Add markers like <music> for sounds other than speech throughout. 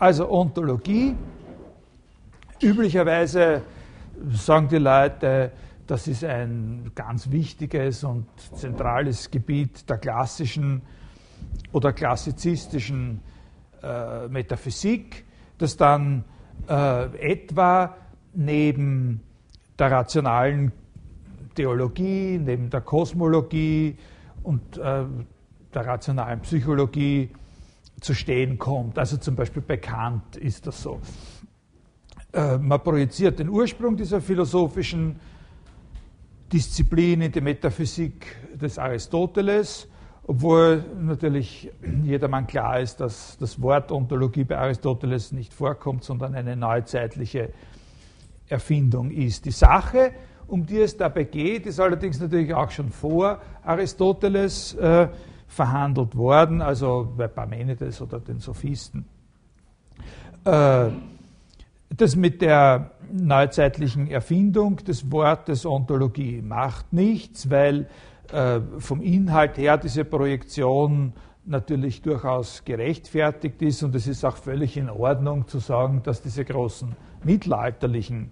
Also Ontologie. Üblicherweise sagen die Leute, das ist ein ganz wichtiges und zentrales Gebiet der klassischen oder klassizistischen äh, Metaphysik, das dann äh, etwa neben der rationalen Theologie, neben der Kosmologie und äh, der rationalen Psychologie zu stehen kommt. Also zum Beispiel bei Kant ist das so. Äh, man projiziert den Ursprung dieser philosophischen Disziplin in die Metaphysik des Aristoteles, obwohl natürlich jedermann klar ist, dass das Wort Ontologie bei Aristoteles nicht vorkommt, sondern eine neuzeitliche Erfindung ist. Die Sache, um die es dabei geht, ist allerdings natürlich auch schon vor Aristoteles äh, verhandelt worden, also bei Parmenides oder den Sophisten. Äh, das mit der neuzeitlichen Erfindung des Wortes Ontologie macht nichts, weil äh, vom Inhalt her diese Projektion natürlich durchaus gerechtfertigt ist und es ist auch völlig in Ordnung zu sagen, dass diese großen mittelalterlichen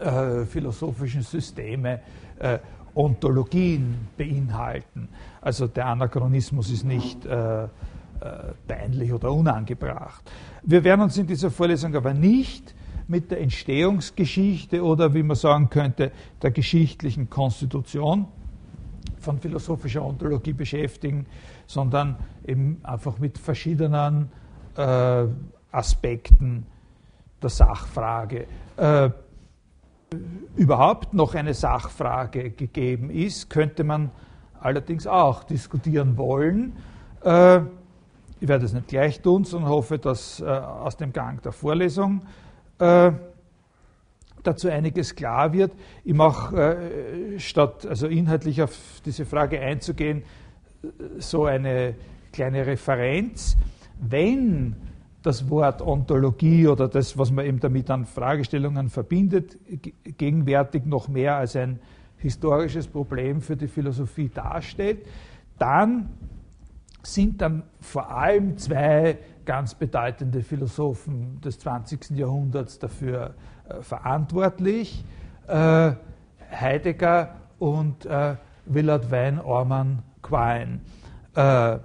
äh, philosophischen Systeme äh, Ontologien beinhalten. Also der Anachronismus ist nicht äh, äh, peinlich oder unangebracht. Wir werden uns in dieser Vorlesung aber nicht mit der Entstehungsgeschichte oder wie man sagen könnte, der geschichtlichen Konstitution von philosophischer Ontologie beschäftigen, sondern eben einfach mit verschiedenen äh, Aspekten der Sachfrage. Äh, überhaupt noch eine Sachfrage gegeben ist, könnte man allerdings auch diskutieren wollen. Äh, ich werde es nicht gleich tun, sondern hoffe, dass äh, aus dem Gang der Vorlesung äh, dazu einiges klar wird. Ich mache, statt also inhaltlich auf diese Frage einzugehen, so eine kleine Referenz. Wenn das Wort Ontologie oder das, was man eben damit an Fragestellungen verbindet, gegenwärtig noch mehr als ein historisches Problem für die Philosophie darstellt, dann sind dann vor allem zwei ganz bedeutende Philosophen des 20. Jahrhunderts dafür äh, verantwortlich, äh, Heidegger und äh, Willard Wein Orman Quine. Äh,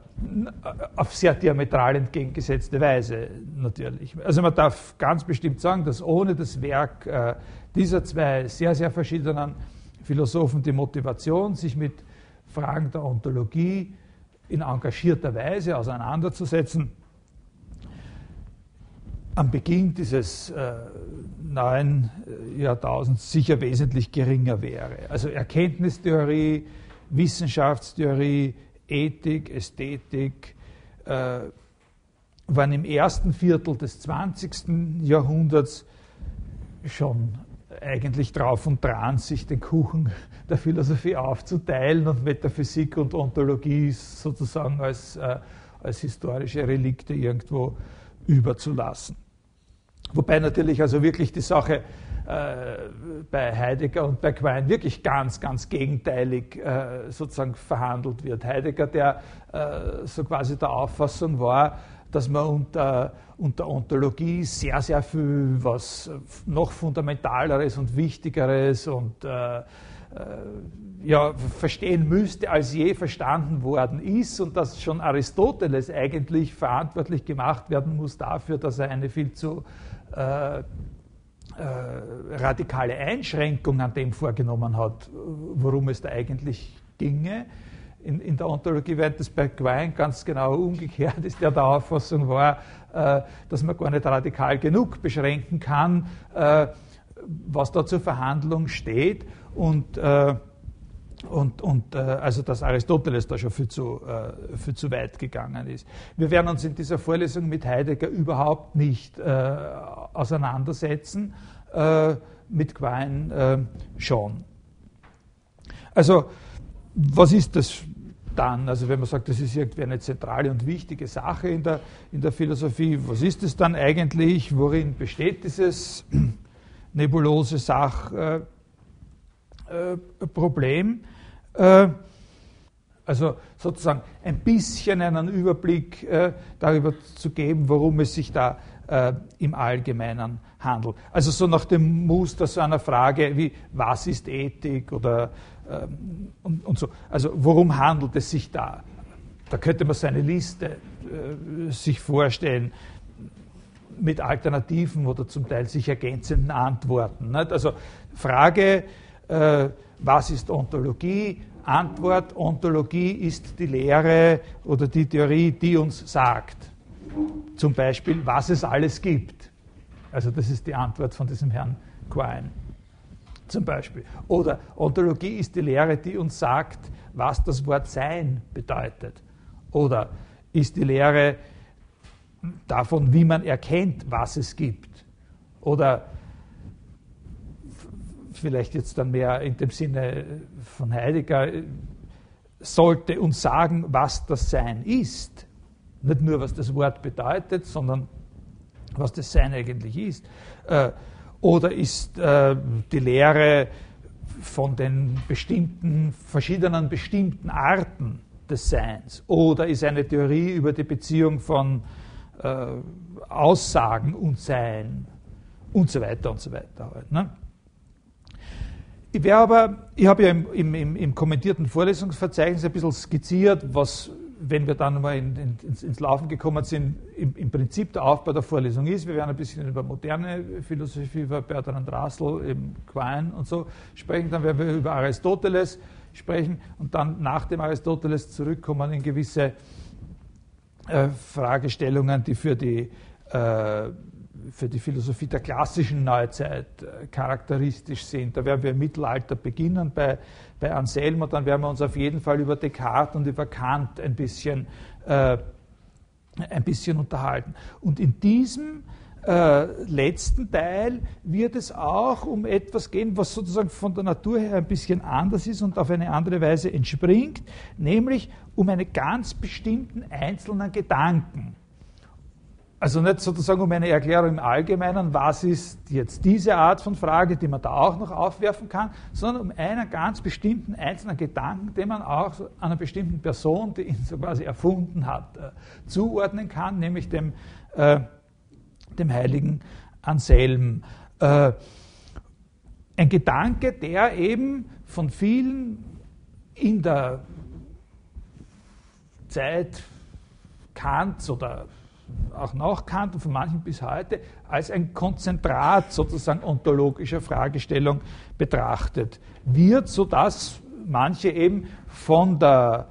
auf sehr diametral entgegengesetzte Weise natürlich. Also man darf ganz bestimmt sagen, dass ohne das Werk äh, dieser zwei sehr, sehr verschiedenen Philosophen die Motivation, sich mit Fragen der Ontologie in engagierter Weise auseinanderzusetzen, am Beginn dieses äh, neuen äh, Jahrtausends sicher wesentlich geringer wäre. Also Erkenntnistheorie, Wissenschaftstheorie, Ethik, Ästhetik äh, waren im ersten Viertel des 20. Jahrhunderts schon eigentlich drauf und dran, sich den Kuchen <laughs> der Philosophie aufzuteilen und Metaphysik und Ontologie sozusagen als, äh, als historische Relikte irgendwo überzulassen. Wobei natürlich also wirklich die Sache bei Heidegger und bei Quine wirklich ganz, ganz gegenteilig äh, sozusagen verhandelt wird. Heidegger, der äh, so quasi der Auffassung war, dass man unter, unter Ontologie sehr, sehr viel was noch fundamentaleres und wichtigeres und äh, äh, ja, verstehen müsste, als je verstanden worden ist und dass schon Aristoteles eigentlich verantwortlich gemacht werden muss dafür, dass er eine viel zu äh, äh, radikale Einschränkung an dem vorgenommen hat, worum es da eigentlich ginge. In, in der Ontologie bei Quine ganz genau umgekehrt <laughs> ist, der der Auffassung war, äh, dass man gar nicht radikal genug beschränken kann, äh, was da zur Verhandlung steht und äh, und, und äh, also dass Aristoteles da schon viel zu, äh, viel zu weit gegangen ist. Wir werden uns in dieser Vorlesung mit Heidegger überhaupt nicht äh, auseinandersetzen, äh, mit Quine äh, schon. Also was ist das dann? Also wenn man sagt, das ist irgendwie eine zentrale und wichtige Sache in der, in der Philosophie, was ist es dann eigentlich? Worin besteht dieses <clears throat> nebulose Sachproblem? Äh, äh, Also sozusagen ein bisschen einen Überblick äh, darüber zu geben, worum es sich da äh, im Allgemeinen handelt. Also so nach dem Muster so einer Frage wie, was ist Ethik oder ähm, und, und, so. Also worum handelt es sich da? Da könnte man so eine Liste sich vorstellen mit alternativen oder zum Teil sich ergänzenden Antworten. Also Frage, was ist Ontologie? Antwort, Ontologie ist die Lehre oder die Theorie, die uns sagt, zum Beispiel, was es alles gibt. Also das ist die Antwort von diesem Herrn Quine zum Beispiel. Oder Ontologie ist die Lehre, die uns sagt, was das Wort Sein bedeutet. Oder ist die Lehre davon, wie man erkennt, was es gibt. Oder vielleicht jetzt dann mehr in dem Sinne von Heidegger, sollte uns sagen, was das Sein ist. Nicht nur, was das Wort bedeutet, sondern was das Sein eigentlich ist. Äh, oder ist äh, die Lehre von den bestimmten, verschiedenen bestimmten Arten des Seins? Oder ist eine Theorie über die Beziehung von äh, Aussagen und Sein und so weiter und so weiter. Halt, ne? Ich, aber, ich habe ja im, im, im, kommentierten Vorlesungsverzeichnis ein bisschen skizziert, was wenn wir dann mal in, in, ins, ins, Laufen gekommen sind, im, im, Prinzip der Aufbau der Vorlesung ist. Wir werden ein bisschen über moderne Philosophie, über Bertrand Russell, eben Quine und so sprechen. Dann werden wir über Aristoteles sprechen und dann nach dem Aristoteles zurückkommen in gewisse äh, Fragestellungen, die für die, äh, für die Philosophie der klassischen Neuzeit äh, charakteristisch sind. Da werden wir im Mittelalter beginnen bei bei Anselmo, dann werden wir uns auf jeden Fall über Descartes und über Kant ein bisschen, äh, ein bisschen unterhalten. Und in diesem äh, letzten Teil wird es auch um etwas gehen, was sozusagen von der Natur her ein bisschen anders ist und auf eine andere Weise entspringt, nämlich um einen ganz bestimmten einzelnen Gedanken. Also nicht sozusagen um eine Erklärung im Allgemeinen, was ist jetzt diese Art von Frage, die man da auch noch aufwerfen kann, sondern um einen ganz bestimmten einzelnen Gedanken, den man auch einer bestimmten Person, die ihn so quasi erfunden hat, äh, zuordnen kann, nämlich dem, äh, dem heiligen Anselm. Äh, ein Gedanke, der eben von vielen in der Zeit Kants oder auch nach Kant und von manchen bis heute als ein Konzentrat sozusagen ontologischer Fragestellung betrachtet wird, sodass manche eben von der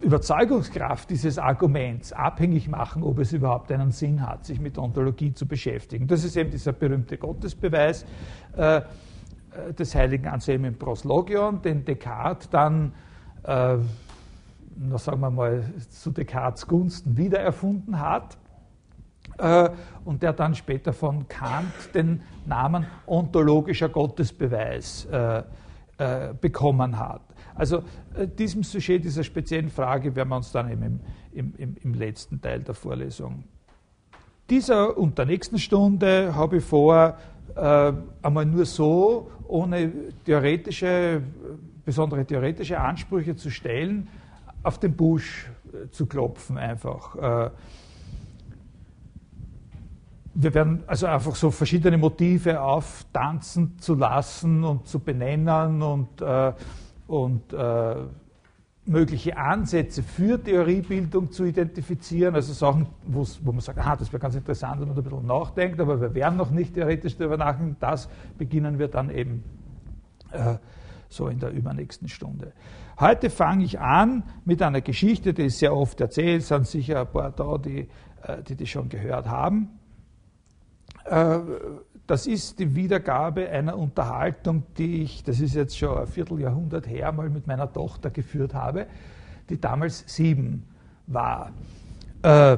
Überzeugungskraft dieses Arguments abhängig machen, ob es überhaupt einen Sinn hat, sich mit Ontologie zu beschäftigen. Das ist eben dieser berühmte Gottesbeweis äh, des heiligen Anselm im Proslogion, den Descartes dann äh, na, sagen wir mal, zu Descartes Gunsten wiedererfunden hat äh, und der dann später von Kant den Namen ontologischer Gottesbeweis äh, äh, bekommen hat. Also diesem Sujet, dieser speziellen Frage werden wir uns dann eben im, im, im letzten Teil der Vorlesung. Dieser und der nächsten Stunde habe ich vor, einmal nur so, ohne theoretische, besondere theoretische Ansprüche zu stellen, auf den Busch äh, zu klopfen einfach. Äh, wir werden also einfach so verschiedene Motive auftanzen zu lassen und zu benennen und, äh, und mögliche Ansätze für Theoriebildung zu identifizieren, also Sachen, wo man sagt, aha, das wäre ganz interessant, wenn man da ein bisschen nachdenkt, aber wir werden noch nicht theoretisch darüber nachdenken, das beginnen wir dann eben äh, so in der übernächsten Stunde. Heute fange ich an mit einer Geschichte, die ist sehr oft erzählt, sind sicher ein paar da, die, äh, die die schon gehört haben. Äh, das ist die Wiedergabe einer Unterhaltung, die ich, das ist jetzt schon ein Vierteljahrhundert her, mal mit meiner Tochter geführt habe, die damals sieben war. Äh,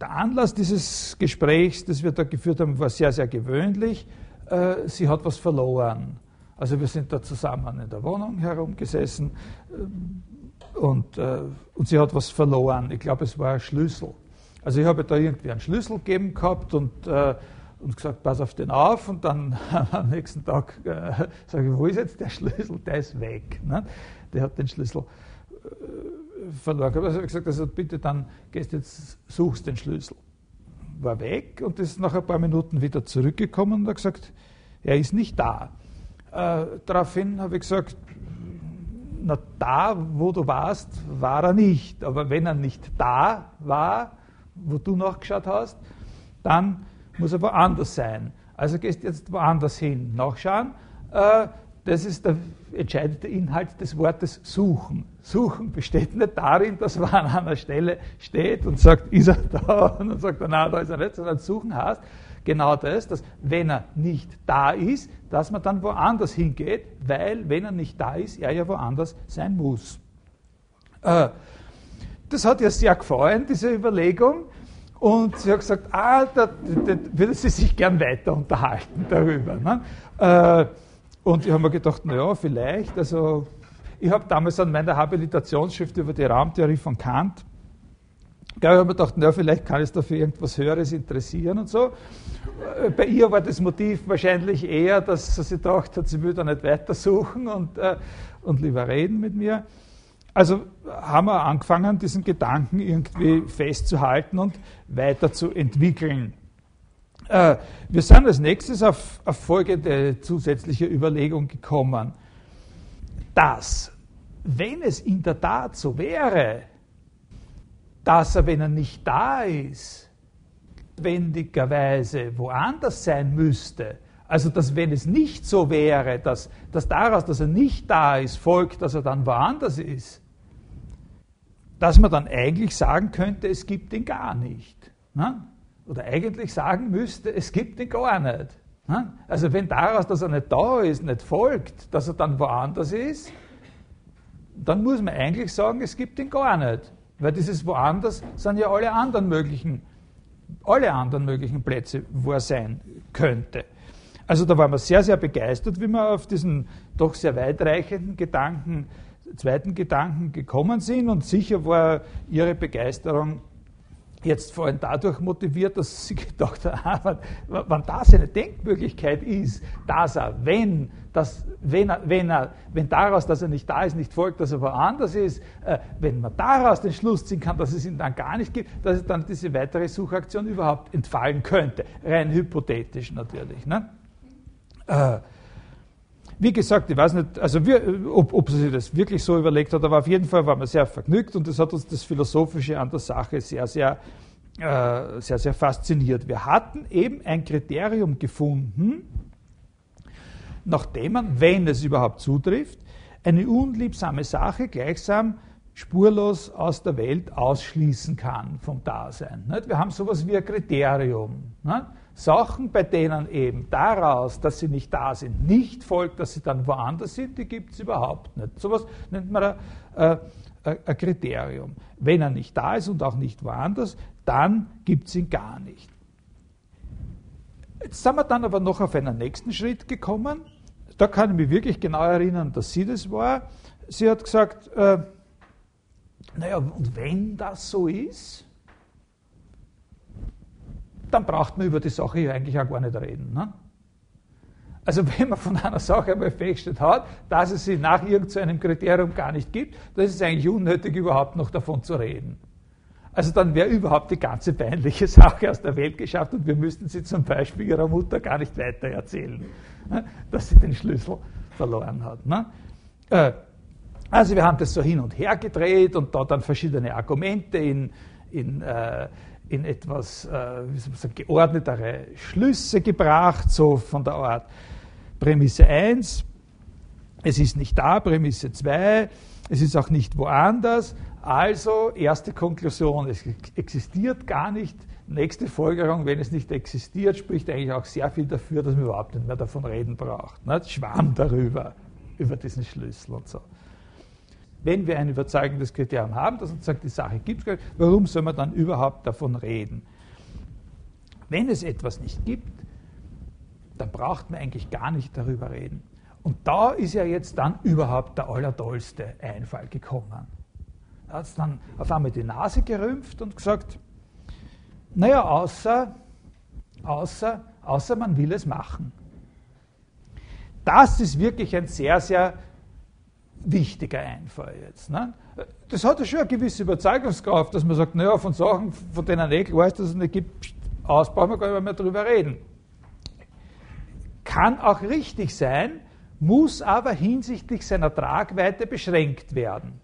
der Anlass dieses Gesprächs, das wir da geführt haben, war sehr, sehr gewöhnlich. Sie hat was verloren. Also wir sind da zusammen in der Wohnung herumgesessen äh, und, äh, und sie hat was verloren. Ich glaube, es war ein Schlüssel. Also ich habe da irgendwie einen Schlüssel gegeben gehabt und, äh, und gesagt, pass auf den auf. Und dann <laughs> am nächsten Tag äh, sage ich, wo ist jetzt der Schlüssel? Der ist weg. Ne? der hat den Schlüssel äh, verloren. Also ich gesagt, also bitte dann gehst jetzt, suchst den Schlüssel. War weg und ist nach ein paar Minuten wieder zurückgekommen und hat gesagt, er ist nicht da. Äh, daraufhin habe ich gesagt, na da, wo du warst, war er nicht. Aber wenn er nicht da war, wo du nachgeschaut hast, dann muss er woanders sein. Also gehst jetzt woanders hin, nachschauen. Äh, das ist der entscheidende Inhalt des Wortes suchen. Suchen besteht nicht darin, dass man an einer Stelle steht und sagt, ist er da? <laughs> Und dann sagt er, nein, da ist er nicht, sondern suchen heißt genau das, dass wenn er nicht da ist, dass man dann woanders hingeht, weil wenn er nicht da ist, er ja woanders sein muss. Äh, das hat ihr sehr gefallen, diese Überlegung. Und sie hat gesagt, ah, da, da, würde sie sich gern weiter unterhalten darüber. Ne? Äh, und ich habe mir gedacht, naja, vielleicht, also ich habe damals an meiner Habilitationsschrift über die Raumtheorie von Kant, ich habe mir gedacht, naja, vielleicht kann es dafür irgendwas Höheres interessieren und so. Äh, bei ihr war das Motiv wahrscheinlich eher, dass sie gedacht hat, sie will da nicht weitersuchen und, äh, und lieber reden mit mir. Also haben wir angefangen, diesen Gedanken irgendwie festzuhalten und weiterzuentwickeln. Äh, wir sind als nächstes auf, auf folgende zusätzliche Überlegung gekommen, dass, wenn es in der Tat so wäre, dass er, wenn er nicht da ist, notwendigerweise woanders sein müsste, also dass wenn es nicht so wäre, dass, dass daraus, dass er nicht da ist, folgt, dass er dann woanders ist, dass man dann eigentlich sagen könnte, es gibt ihn gar nicht. Ne? Oder eigentlich sagen müsste, es gibt ihn gar nicht. Ne? Also wenn daraus, dass er nicht da ist, nicht folgt, dass er dann woanders ist, dann muss man eigentlich sagen, es gibt ihn gar nicht. Weil dieses woanders sind ja alle anderen möglichen, alle anderen möglichen Plätze, wo er sein könnte. Also da waren wir sehr, sehr begeistert, wie wir auf diesen doch sehr weitreichenden Gedanken zweiten Gedanken gekommen sind und sicher war ihre Begeisterung jetzt vor allem dadurch motiviert, dass sie <laughs> gedacht haben, ah, wenn das eine Denkmöglichkeit ist, dass er, wenn, das, wenn, er, wenn, er, wenn daraus, dass er nicht da ist, nicht folgt, dass er woanders ist, äh, wenn man daraus den Schluss ziehen kann, dass es ihn dann gar nicht gibt, dass es dann diese weitere Suchaktion überhaupt entfallen könnte. Rein hypothetisch natürlich. Ne? Äh, wie gesagt, ich weiß nicht, also wir, ob, ob, sie sich das wirklich so überlegt hat, aber auf jeden Fall waren wir sehr vergnügt und das hat uns das Philosophische an der Sache sehr, sehr, äh, sehr, sehr fasziniert. Wir hatten eben ein Kriterium gefunden, nachdem man, wenn es überhaupt zutrifft, eine unliebsame Sache gleichsam spurlos aus der Welt ausschließen kann vom Dasein. Wir haben sowas wie ein Kriterium. Sachen, bei denen eben daraus, dass sie nicht da sind, nicht folgt, dass sie dann woanders sind, die gibt es überhaupt nicht. Sowas nennt man ein, äh, ein Kriterium. Wenn er nicht da ist und auch nicht woanders, dann gibt es ihn gar nicht. Jetzt sind wir dann aber noch auf einen nächsten Schritt gekommen. Da kann ich mich wirklich genau erinnern, dass sie das war. Sie hat gesagt, äh, naja, und wenn das so ist, dann braucht man über die Sache hier eigentlich auch gar nicht reden. Ne? Also <laughs> wenn man von einer Sache einmal festgestellt hat, dass es sie nach irgendeinem Kriterium gar nicht gibt, dann ist es eigentlich unnötig, überhaupt noch davon zu reden. Also dann wäre überhaupt die ganze peinliche <laughs> Sache aus der Welt geschafft und wir müssten sie zum Beispiel ihrer Mutter gar nicht weiter erzählen, ne? dass sie den Schlüssel verloren hat. Ne? Äh, also wir haben das so hin und her gedreht und da dann verschiedene Argumente in, in äh, in etwas äh, sagen, geordnetere Schlüsse gebracht, so von der Art Prämisse 1, es ist nicht da, Prämisse 2, es ist auch nicht woanders. Also erste Konklusion, es existiert gar nicht. Nächste Folgerung, wenn es nicht existiert, spricht eigentlich auch sehr viel dafür, dass man überhaupt nicht mehr davon reden braucht. Ne? Schwamm darüber, über diesen Schlüssel und so wenn wir ein überzeugendes Kriterium haben, das uns sagt, die Sache gibt es, warum soll man dann überhaupt davon reden? Wenn es etwas nicht gibt, dann braucht man eigentlich gar nicht darüber reden. Und da ist ja jetzt dann überhaupt der allertollste Einfall gekommen. Er hat dann auf einmal die Nase gerümpft und gesagt, naja, außer, außer, außer man will es machen. Das ist wirklich ein sehr, sehr wichtiger Einfall jetzt. Ne? Das hat ja schon eine gewisse Überzeugungskraft, dass man sagt, naja, von Sachen, von denen eh klar ist, dass es nicht gibt, aus brauchen wir gar nicht mehr darüber reden. Kann auch richtig sein, muss aber hinsichtlich seiner Tragweite beschränkt werden,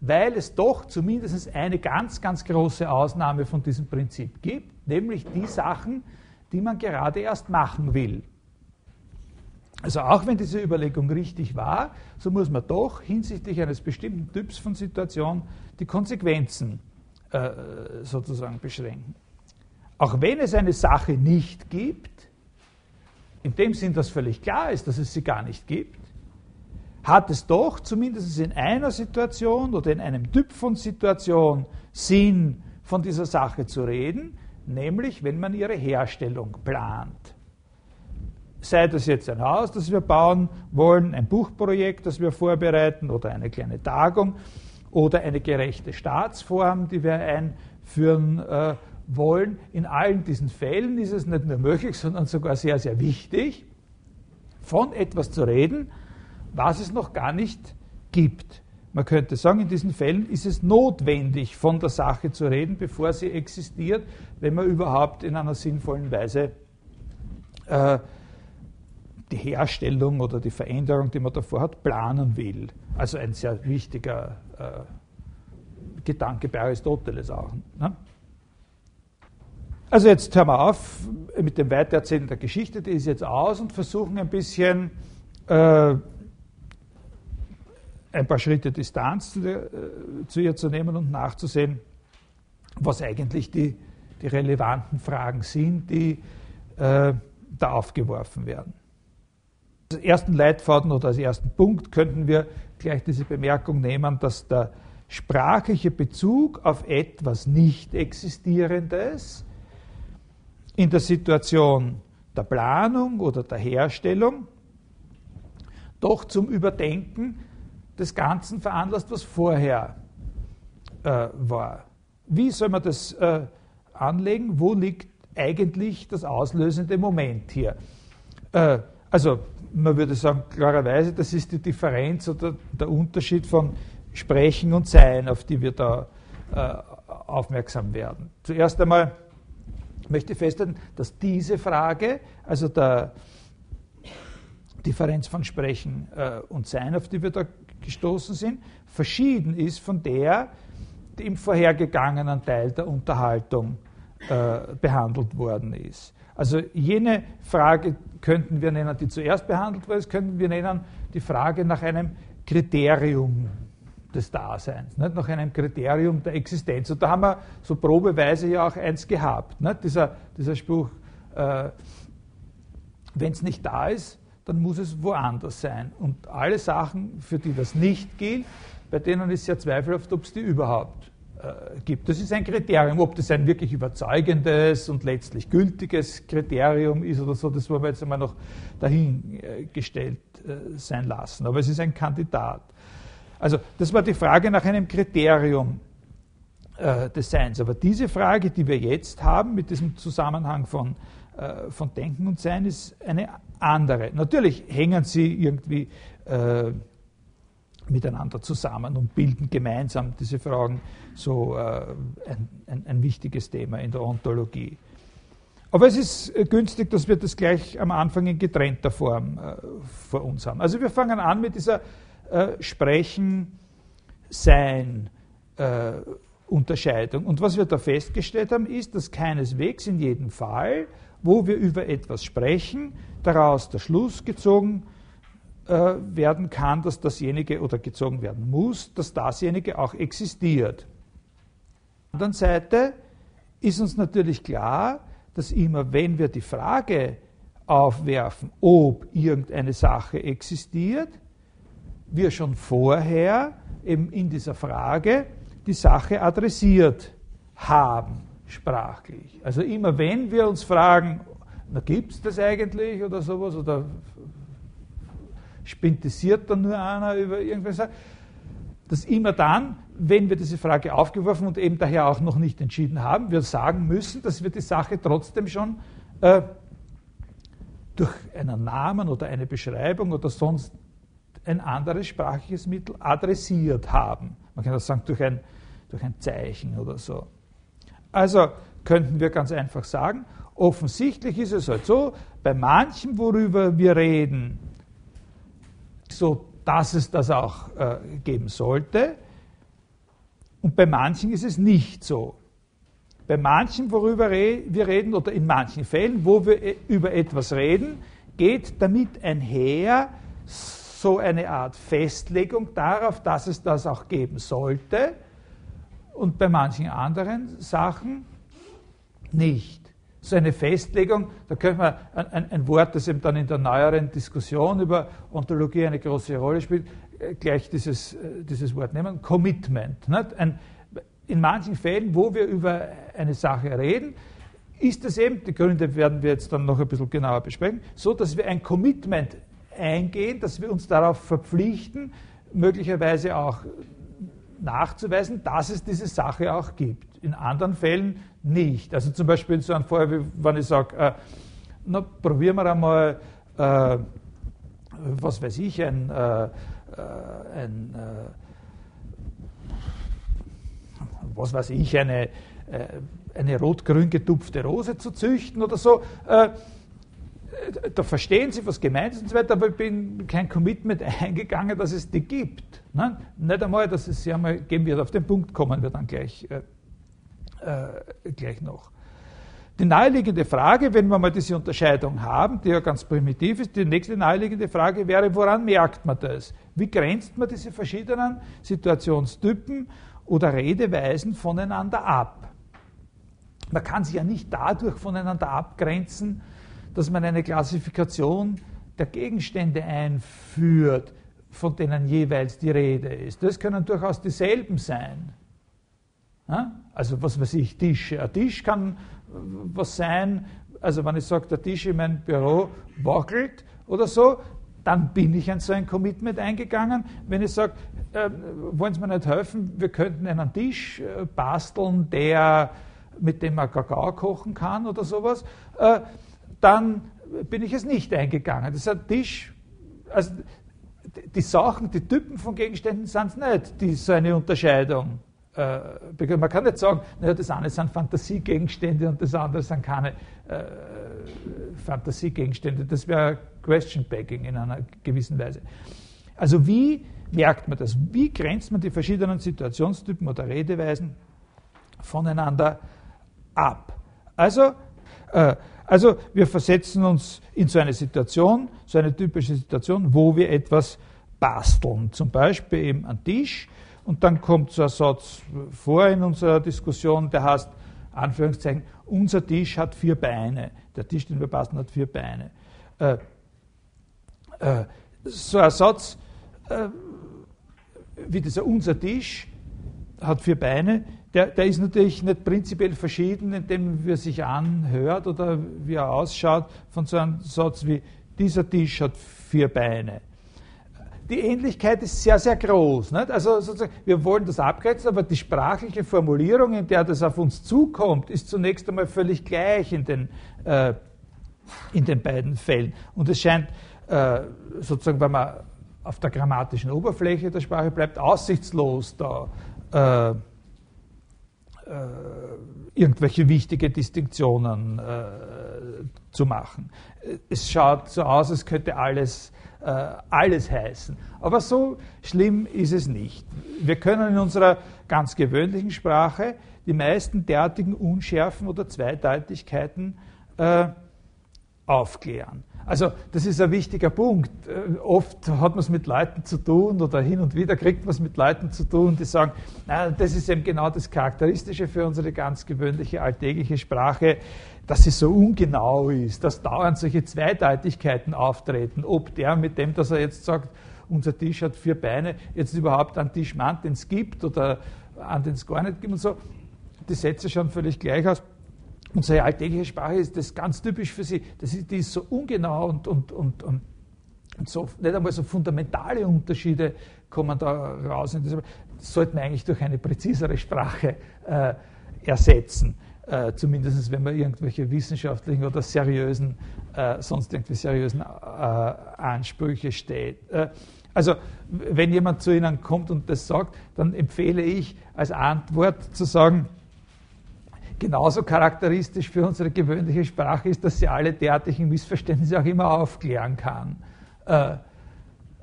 weil es doch zumindest eine ganz, ganz große Ausnahme von diesem Prinzip gibt, nämlich die Sachen, die man gerade erst machen will. Also auch wenn diese Überlegung richtig war, so muss man doch hinsichtlich eines bestimmten Typs von Situation die Konsequenzen äh, sozusagen beschränken. Auch wenn es eine Sache nicht gibt, in dem Sinn, dass völlig klar ist, dass es sie gar nicht gibt, hat es doch zumindest in einer Situation oder in einem Typ von Situation Sinn, von dieser Sache zu reden, nämlich wenn man ihre Herstellung plant. Sei das jetzt ein Haus, das wir bauen wollen, ein Buchprojekt, das wir vorbereiten oder eine kleine Tagung oder eine gerechte Staatsform, die wir einführen äh, wollen. In allen diesen Fällen ist es nicht nur möglich, sondern sogar sehr, sehr wichtig, von etwas zu reden, was es noch gar nicht gibt. Man könnte sagen, in diesen Fällen ist es notwendig, von der Sache zu reden, bevor sie existiert, wenn man überhaupt in einer sinnvollen Weise äh, die Herstellung oder die Veränderung, die man davor hat, planen will. Also ein sehr wichtiger äh, Gedanke bei Aristoteles auch. Ne? Also jetzt hören wir auf mit dem Weitererzählen der Geschichte, die ist jetzt aus und versuchen ein bisschen äh, ein paar Schritte Distanz zu, der, äh, zu, ihr zu nehmen und nachzusehen, was eigentlich die, die relevanten Fragen sind, die äh, da aufgeworfen werden. Als ersten Leitfaden oder als ersten Punkt könnten wir gleich diese Bemerkung nehmen, dass der sprachliche Bezug auf etwas nicht Existierendes in der Situation der Planung oder der Herstellung doch zum Überdenken des Ganzen veranlasst, was vorher äh, war. Wie soll man das äh, anlegen? Wo liegt eigentlich das auslösende Moment hier? Äh, also man würde sagen, klarerweise, das ist die Differenz oder der Unterschied von Sprechen und Sein, auf die wir da äh, aufmerksam werden. Zuerst einmal möchte ich festhalten, dass diese Frage, also der Differenz von Sprechen äh, und Sein, auf die wir da gestoßen sind, verschieden ist von der, die im vorhergegangenen Teil der Unterhaltung äh, behandelt worden ist. Also jene Frage könnten wir nennen, die zuerst behandelt wurde, könnten wir nennen die Frage nach einem Kriterium des Daseins, nicht? nach einem Kriterium der Existenz. Und da haben wir so probeweise ja auch eins gehabt. Dieser, dieser Spruch, äh, wenn es nicht da ist, dann muss es woanders sein. Und alle Sachen, für die das nicht gilt, bei denen ist ja zweifelhaft, ob es die überhaupt gibt. Das ist ein Kriterium. Ob das ein wirklich überzeugendes und letztlich gültiges Kriterium ist oder so, das wollen wir jetzt einmal noch dahingestellt äh, sein lassen. Aber es ist ein Kandidat. Also das war die Frage nach einem Kriterium äh, des Seins. Aber diese Frage, die wir jetzt haben mit diesem Zusammenhang von, äh, von Denken und Sein, ist eine andere. Natürlich hängen sie irgendwie äh, miteinander zusammen und bilden gemeinsam diese Fragen so äh, ein, ein, ein, wichtiges Thema in der Ontologie. Aber es ist äh, günstig, dass wir das gleich am Anfang in getrennter Form äh, vor uns haben. Also wir fangen an mit dieser äh, Sprechen, Sein, äh, Unterscheidung. Und was wir da festgestellt haben, ist, dass keineswegs in jedem Fall, wo wir über etwas sprechen, daraus der Schluss gezogen wird, werden kann, dass dasjenige oder gezogen werden muss, dass dasjenige auch existiert. Auf der anderen Seite ist uns natürlich klar, dass immer wenn wir die Frage aufwerfen, ob irgendeine Sache existiert, wir schon vorher eben in dieser Frage die Sache adressiert haben, sprachlich. Also immer wenn wir uns fragen, gibt es das eigentlich oder sowas, oder spintisiert dann nur einer über irgendwas, dass immer dann, wenn wir diese Frage aufgeworfen und eben daher auch noch nicht entschieden haben, wir sagen müssen, dass wir die Sache trotzdem schon äh, durch einen Namen oder eine Beschreibung oder sonst ein anderes sprachliches Mittel adressiert haben. Man kann das sagen durch ein, durch ein Zeichen oder so. Also könnten wir ganz einfach sagen, offensichtlich ist es halt so, bei manchem, worüber wir reden, so dass es das auch äh, geben sollte, und bei manchen ist es nicht so. Bei manchen, worüber wir reden, oder in manchen Fällen, wo wir äh, über etwas reden, geht damit einher so eine Art Festlegung darauf, dass es das auch geben sollte und bei manchen anderen Sachen nicht. So eine Festlegung, da könnte man ein, ein, Wort, das eben dann in der neueren Diskussion über Ontologie eine große Rolle spielt, äh, gleich dieses, äh, dieses Wort nehmen, Commitment. Ein, in manchen Fällen, wo wir über eine Sache reden, ist es eben, die Gründe werden wir jetzt dann noch ein bisschen genauer besprechen, so, dass wir ein Commitment eingehen, dass wir uns darauf verpflichten, möglicherweise auch nachzuweisen, dass es diese Sache auch gibt. In anderen Fällen nicht. Also zum Beispiel so einem Fall, wenn ich sage, äh, na, probieren wir einmal, äh, was weiß ich, ein, äh, äh ein äh, was weiß ich, eine, äh, eine rot-grün getupfte Rose zu züchten oder so da verstehen Sie, was gemeint ist und so weiter, aber ich bin kein Commitment <laughs> eingegangen, dass es die gibt. Ne? Nicht einmal, dass es sie einmal geben wird. Auf den Punkt kommen wir dann gleich, äh, gleich noch. Die naheliegende Frage, wenn wir mal diese Unterscheidung haben, die ja ganz primitiv ist, die nächste naheliegende Frage wäre, woran merkt man das? Wie grenzt man diese verschiedenen Situationstypen oder Redeweisen voneinander ab? Man kann sie ja nicht dadurch voneinander abgrenzen, dass man eine Klassifikation der Gegenstände einführt, von denen jeweils die Rede ist. Das können durchaus dieselben sein. Also was weiß ich, Tische. Ein Tisch kann was sein, also wenn ich sage, der Tisch in meinem Büro wackelt oder so, dann bin ich an so ein Commitment eingegangen. Wenn ich sage, äh, wollen Sie mir nicht helfen, wir könnten einen Tisch äh, basteln, der, mit dem man Kakao kochen kann oder sowas, äh, dann bin ich es nicht eingegangen. Das ist ein Tisch, also die Sachen, die Typen von Gegenständen sind es nicht, die so eine Unterscheidung äh, man kann nicht sagen, naja, das eine sind Fantasiegegenstände und das andere sind keine äh, Fantasiegegenstände. Das wäre Question Packing in einer gewissen Weise. Also wie merkt man das? Wie grenzt man die verschiedenen Situationstypen oder Redeweisen voneinander ab? Also äh, also wir versetzen uns in so eine Situation, so eine typische Situation, wo wir etwas basteln. Zum Beispiel eben an Tisch. Und dann kommt so ein Satz vor in unserer Diskussion, der heißt, Anführungszeichen, unser Tisch hat vier Beine. Der Tisch, den wir basteln, hat vier Beine. Äh, äh, so ein Satz äh, wie dieser unser Tisch hat vier Beine, der, der, ist natürlich nicht prinzipiell verschieden, indem er sich anhört oder wie er ausschaut, von so einem Satz wie dieser Tisch hat vier Beine. Die Ähnlichkeit ist sehr, sehr groß. Nicht? Also sozusagen, wir wollen das abgrenzen, aber die sprachliche Formulierung, in der das auf uns zukommt, ist zunächst einmal völlig gleich in den, äh, in den beiden Fällen. Und es scheint äh, sozusagen, wenn man auf der grammatischen Oberfläche der Sprache bleibt, aussichtslos da. Äh, äh, irgendwelche wichtige Distinktionen äh, zu machen. Es schaut so aus, als könnte alles, alles heißen. Aber so schlimm ist es nicht. Wir können in unserer ganz gewöhnlichen Sprache die meisten derartigen Unschärfen oder Zweideutigkeiten äh, aufklären. Also das ist ein wichtiger Punkt. Äh, oft hat man es mit Leuten zu tun oder hin und wieder kriegt man es mit Leuten zu tun, die sagen, na, das ist eben genau das Charakteristische für unsere ganz gewöhnliche alltägliche Sprache, dass sie so ungenau ist, dass dauernd solche Zweideutigkeiten auftreten, ob der mit dem, dass er jetzt sagt, unser Tisch hat vier Beine, jetzt überhaupt einen Tisch meint, den es gibt oder an den es gar nicht gibt und so. Die Sätze schauen völlig gleich aus unsere alltägliche Sprache ist das ganz typisch für sie. Das ist, die ist so ungenau und, und, und, und, so, nicht einmal so fundamentale Unterschiede kommen da raus. Das sollten wir eigentlich durch eine präzisere Sprache äh, ersetzen. äh, zumindest wenn man irgendwelche wissenschaftlichen oder seriösen, äh, sonst irgendwie seriösen äh, Ansprüche steht. Äh, also wenn jemand zu Ihnen kommt und das sagt, dann empfehle ich als Antwort zu sagen, genauso charakteristisch für unsere gewöhnliche Sprache ist, dass sie alle derartigen Missverständnisse auch immer aufklären kann. Äh,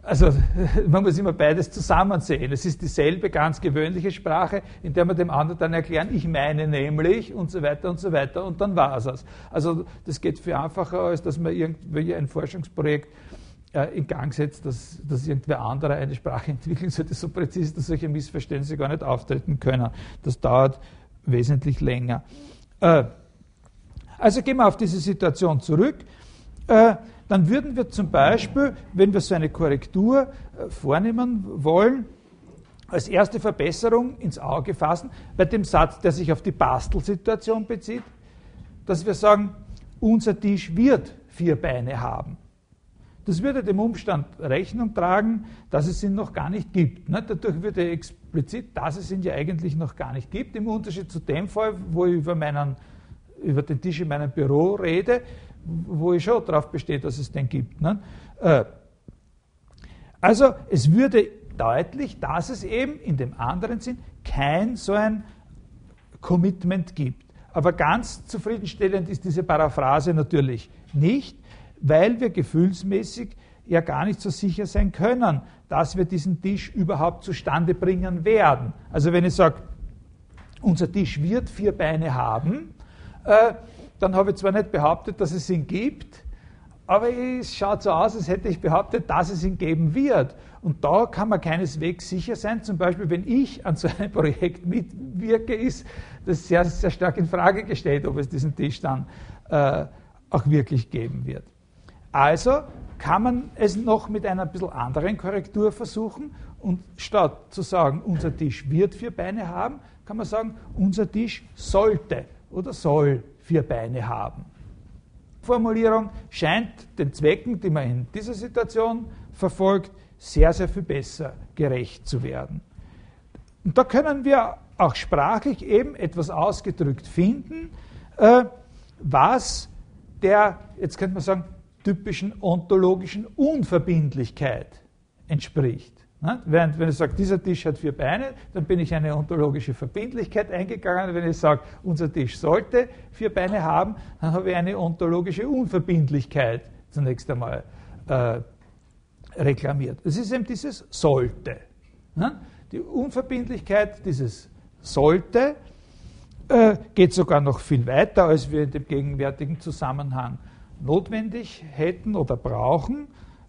also <laughs> man muss immer beides zusammen sehen. Es ist dieselbe ganz gewöhnliche Sprache, in der man dem anderen dann erklären, ich meine nämlich und so weiter und so weiter und dann war es das. Also das geht viel einfacher, als dass man irgendwie ein Forschungsprojekt äh, in Gang setzt, dass, dass irgendwer andere eine Sprache entwickeln sollte, so präzise, dass solche Missverständnisse gar nicht auftreten können. Das dauert wesentlich länger. Äh, also gehen wir auf diese Situation zurück. Äh, dann würden wir zum Beispiel, wenn wir so eine Korrektur äh, vornehmen wollen, als erste Verbesserung ins Auge fassen, bei dem Satz, der sich auf die Bastelsituation bezieht, dass wir sagen, unser Tisch wird vier Beine haben. Das würde dem Umstand Rechnung tragen, dass es ihn noch gar nicht gibt. Dadurch würde explizit, dass es ihn ja eigentlich noch gar nicht gibt, im Unterschied zu dem Fall, wo ich über, meinen, über den Tisch in meinem Büro rede, wo ich schon darauf bestehe, dass es den gibt. Ne? Äh, also es würde deutlich, dass es eben in dem anderen Sinn kein so ein Commitment gibt. Aber ganz zufriedenstellend ist diese Paraphrase natürlich nicht, weil wir gefühlsmäßig ja gar nicht so sicher sein können, dass wir diesen Tisch überhaupt zustande bringen werden. Also wenn ich sage, unser Tisch wird vier Beine haben, äh, dann habe ich zwar nicht behauptet, dass es ihn gibt, aber es schaut so aus, als hätte ich behauptet, dass es ihn geben wird. Und da kann man keineswegs sicher sein. Zum Beispiel, wenn ich an so einem <laughs> Projekt mitwirke, ist das sehr, sehr stark in Frage gestellt, ob es diesen Tisch dann äh, auch wirklich geben wird. Also kann man es noch mit einer ein bisschen anderen Korrektur versuchen und statt zu sagen, unser Tisch wird vier Beine haben, kann man sagen, unser Tisch sollte oder soll vier Beine haben. Formulierung scheint den Zwecken, die man in dieser Situation verfolgt, sehr, sehr viel besser gerecht zu werden. Und da können wir auch sprachlich eben etwas ausgedrückt finden, äh, was der, jetzt könnte man sagen, typischen ontologischen Unverbindlichkeit entspricht. Während wenn ich sage, dieser Tisch hat vier Beine, dann bin ich eine ontologische Verbindlichkeit eingegangen. Wenn ich sage, unser Tisch sollte vier Beine haben, dann habe ich eine ontologische Unverbindlichkeit zunächst einmal äh, reklamiert. Es ist eben dieses sollte. Die Unverbindlichkeit dieses sollte äh, geht sogar noch viel weiter, als wir in dem gegenwärtigen Zusammenhang notwendig hätten oder brauchen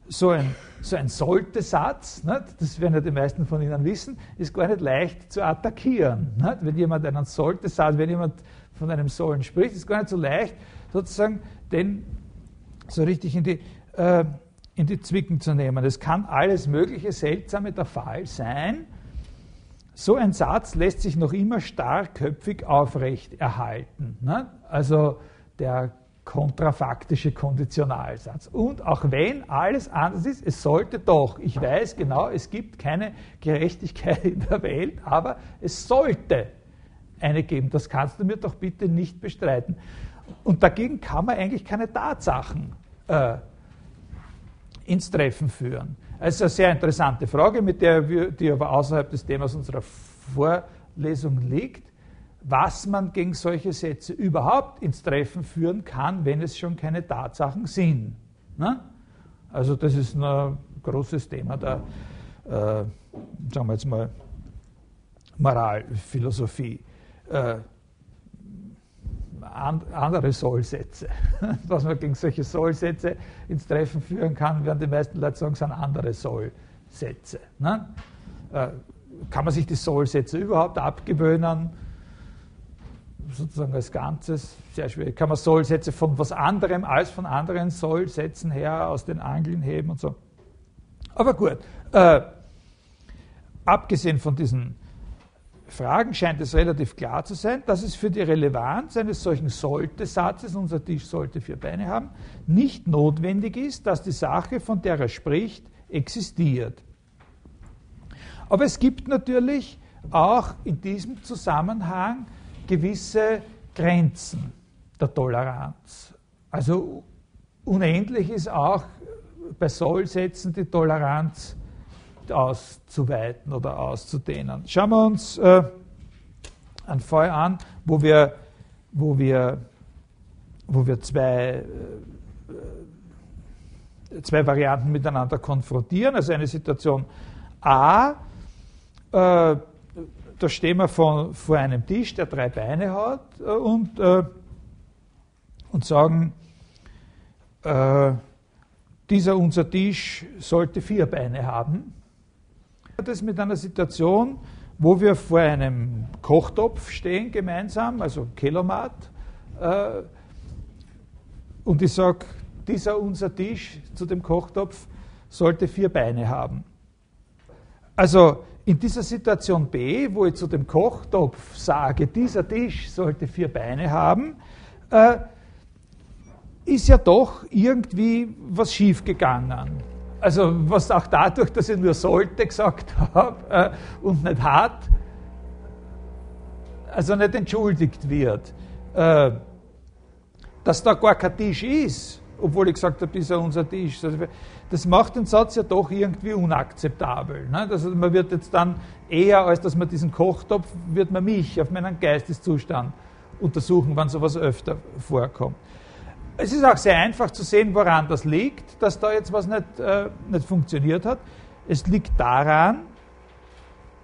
so ein, so ein Sollte-Satz, das werden ja die meisten von Ihnen wissen, ist gar nicht leicht zu attackieren. Nicht? Wenn jemand einen Sollte-Satz, wenn jemand von einem Sollen spricht, ist gar nicht so leicht, sozusagen den so richtig in die, äh, in die Zwicken zu nehmen. Es kann alles mögliche Seltsame der Fall sein. So ein Satz lässt sich noch immer starkköpfig aufrecht erhalten. Nicht? Also der kontrafaktische Konditionalsatz. Und auch wenn alles anders ist, es sollte doch, ich weiß genau, es gibt keine Gerechtigkeit in der Welt, aber es sollte eine geben. Das kannst du mir doch bitte nicht bestreiten. Und dagegen kann man eigentlich keine Tatsachen äh, ins Treffen führen. Ist eine sehr interessante Frage, mit der wir, die aber außerhalb des Themas unserer Vorlesung liegt was man gegen solche Sätze überhaupt ins Treffen führen kann, wenn es schon keine Tatsachen sind. Ne? Also das ist ein großes Thema der, äh, sagen wir jetzt mal, Moralphilosophie. Äh, andere Sollsätze. <laughs> Was man gegen solche Sollsätze ins Treffen führen kann, werden die meisten Leute sagen, sind andere Sollsätze. Ne? Äh, kann man sich die Sollsätze überhaupt abgewöhnen? Sozusagen als Ganzes sehr schwierig. Kann man Sollsätze von was anderem als von anderen Sollsätzen her aus den Angeln heben und so. Aber gut, äh, abgesehen von diesen Fragen scheint es relativ klar zu sein, dass es für die Relevanz eines solchen Sollte-Satzes, unser Tisch sollte vier Beine haben, nicht notwendig ist, dass die Sache, von der er spricht, existiert. Aber es gibt natürlich auch in diesem Zusammenhang gewisse Grenzen der Toleranz. Also unendlich ist auch bei Sollsätzen die Toleranz auszuweiten oder auszudehnen. Schauen wir uns äh, einen Fall an, wo wir, wo wir, wo wir zwei, äh, zwei Varianten miteinander konfrontieren. Also eine Situation A, äh, da stehen wir vor, vor einem Tisch, der drei Beine hat äh, und, äh, und sagen, äh, dieser unser Tisch sollte vier Beine haben. Das mit einer Situation, wo wir vor einem Kochtopf stehen gemeinsam, also Kelomat, äh, und ich sage, dieser unser Tisch zu dem Kochtopf sollte vier Beine haben. Also in dieser Situation B, wo ich zu dem Kochtopf sage, dieser Tisch sollte vier Beine haben, äh, ist ja doch irgendwie was schiefgegangen. Also was auch dadurch, dass ich nur sollte gesagt <laughs> habe äh, und nicht hat, also nicht entschuldigt wird. Äh, dass da gar kein Tisch ist, obwohl ich gesagt habe, ist ja unser Tisch. Das macht den Satz ja doch irgendwie unakzeptabel. Ne? Also man wird jetzt dann eher, als dass man diesen Kochtopf, wird man mich auf meinen Geisteszustand untersuchen, wann sowas öfter vorkommt. Es ist auch sehr einfach zu sehen, woran das liegt, dass da jetzt was nicht, äh, nicht funktioniert hat. Es liegt daran,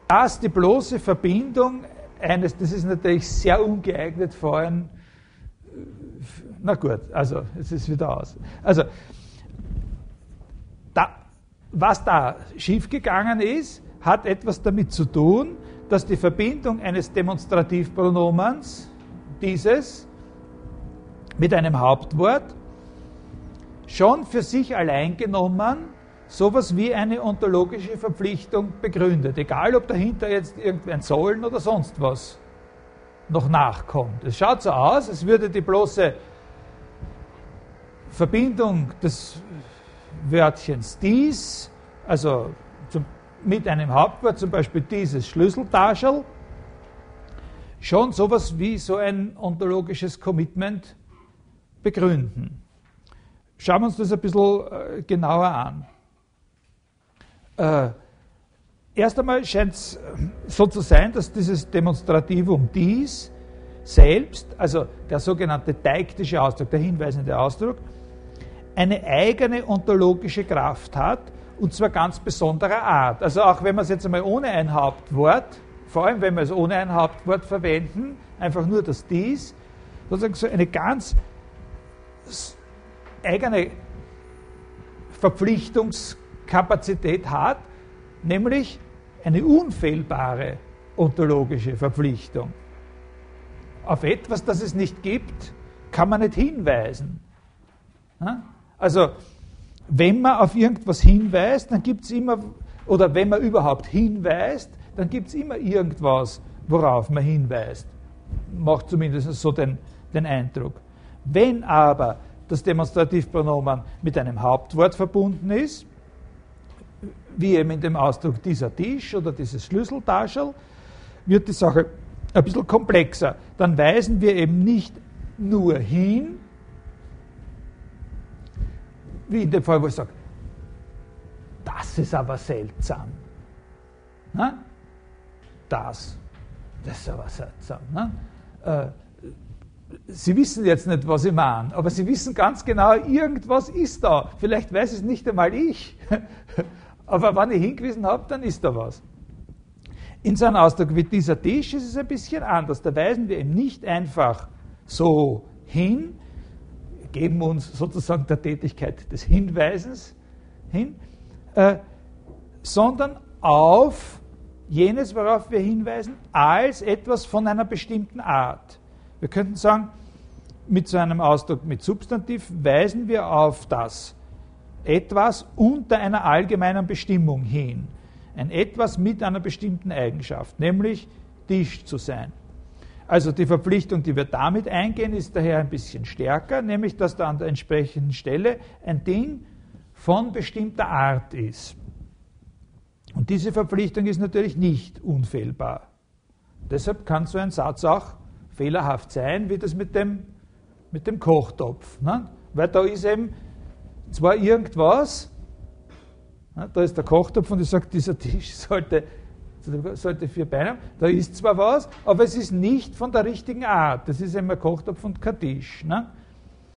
dass die bloße Verbindung eines, das ist natürlich sehr ungeeignet vor allem, na gut, also es ist wieder aus. Also, da, was da schiefgegangen ist, hat etwas damit zu tun, dass die Verbindung eines Demonstrativpronomens, dieses, mit einem Hauptwort schon für sich allein genommen sowas wie eine ontologische Verpflichtung begründet, egal ob dahinter jetzt irgendein Sollen oder sonst was noch nachkommt. Es schaut so aus, als würde die bloße Verbindung des Wörtchens dies, also zum, mit einem Hauptwort, zum Beispiel dieses Schlüsseltaschel, schon sowas wie so ein ontologisches Commitment begründen. Schauen wir uns das ein bisschen äh, genauer an. Äh, erst einmal scheint es äh, so zu sein, dass dieses Demonstrativum dies selbst, also der sogenannte deiktische Ausdruck, der hinweisende Ausdruck, eine eigene ontologische Kraft hat, und zwar ganz besonderer Art. Also auch wenn wir es jetzt einmal ohne ein Hauptwort, vor allem wenn wir es ohne ein Hauptwort verwenden, einfach nur das dies, sozusagen so eine ganz eigene Verpflichtungskapazität hat, nämlich eine unfehlbare ontologische Verpflichtung. Auf etwas, das es nicht gibt, kann man nicht hinweisen. Also, wenn man auf irgendwas hinweist, dann gibt es immer, oder wenn man überhaupt hinweist, dann gibt es immer irgendwas, worauf man hinweist. Macht zumindest so den, den Eindruck. Wenn aber das Demonstrativpronomen mit einem Hauptwort verbunden ist, wie eben in dem Ausdruck dieser Tisch oder dieses Schlüsseltaschel, wird die Sache ein bisschen komplexer. Dann weisen wir eben nicht nur hin, wie in dem Fall, wo ich sage, das ist aber seltsam. Na? Das, das ist aber seltsam. Ne? Äh, Sie wissen jetzt nicht, was ich meine, aber Sie wissen ganz genau, irgendwas ist da. Vielleicht weiß es nicht einmal ich. <laughs> Aber wenn ich hingewiesen habe, dann ist da was. In so einem Ausdruck wie dieser Tisch ist es ein bisschen anders. Da weisen wir eben nicht einfach so hin, geben uns sozusagen der Tätigkeit des Hinweisens hin, äh, sondern auf jenes, worauf wir hinweisen, als etwas von einer bestimmten Art. Wir könnten sagen, mit so einem Ausdruck mit Substantiv weisen wir auf das etwas unter einer allgemeinen Bestimmung hin. Ein etwas mit einer bestimmten Eigenschaft, nämlich Tisch zu sein. Also die Verpflichtung, die wir damit eingehen, ist daher ein bisschen stärker, nämlich dass da an der entsprechenden Stelle ein Ding von bestimmter Art ist. Und diese Verpflichtung ist natürlich nicht unfehlbar. Deshalb kann so ein Satz auch fehlerhaft sein, wie das mit dem, mit dem Kochtopf. Ne? Weil da ist eben zwar irgendwas, ne? da ist der Kochtopf und ich sage, dieser Tisch <laughs> sollte, sollte vier Beine haben, da ist zwar was, aber es ist nicht von der richtigen Art. Das ist ein Kochtopf und kein Tisch. Ne?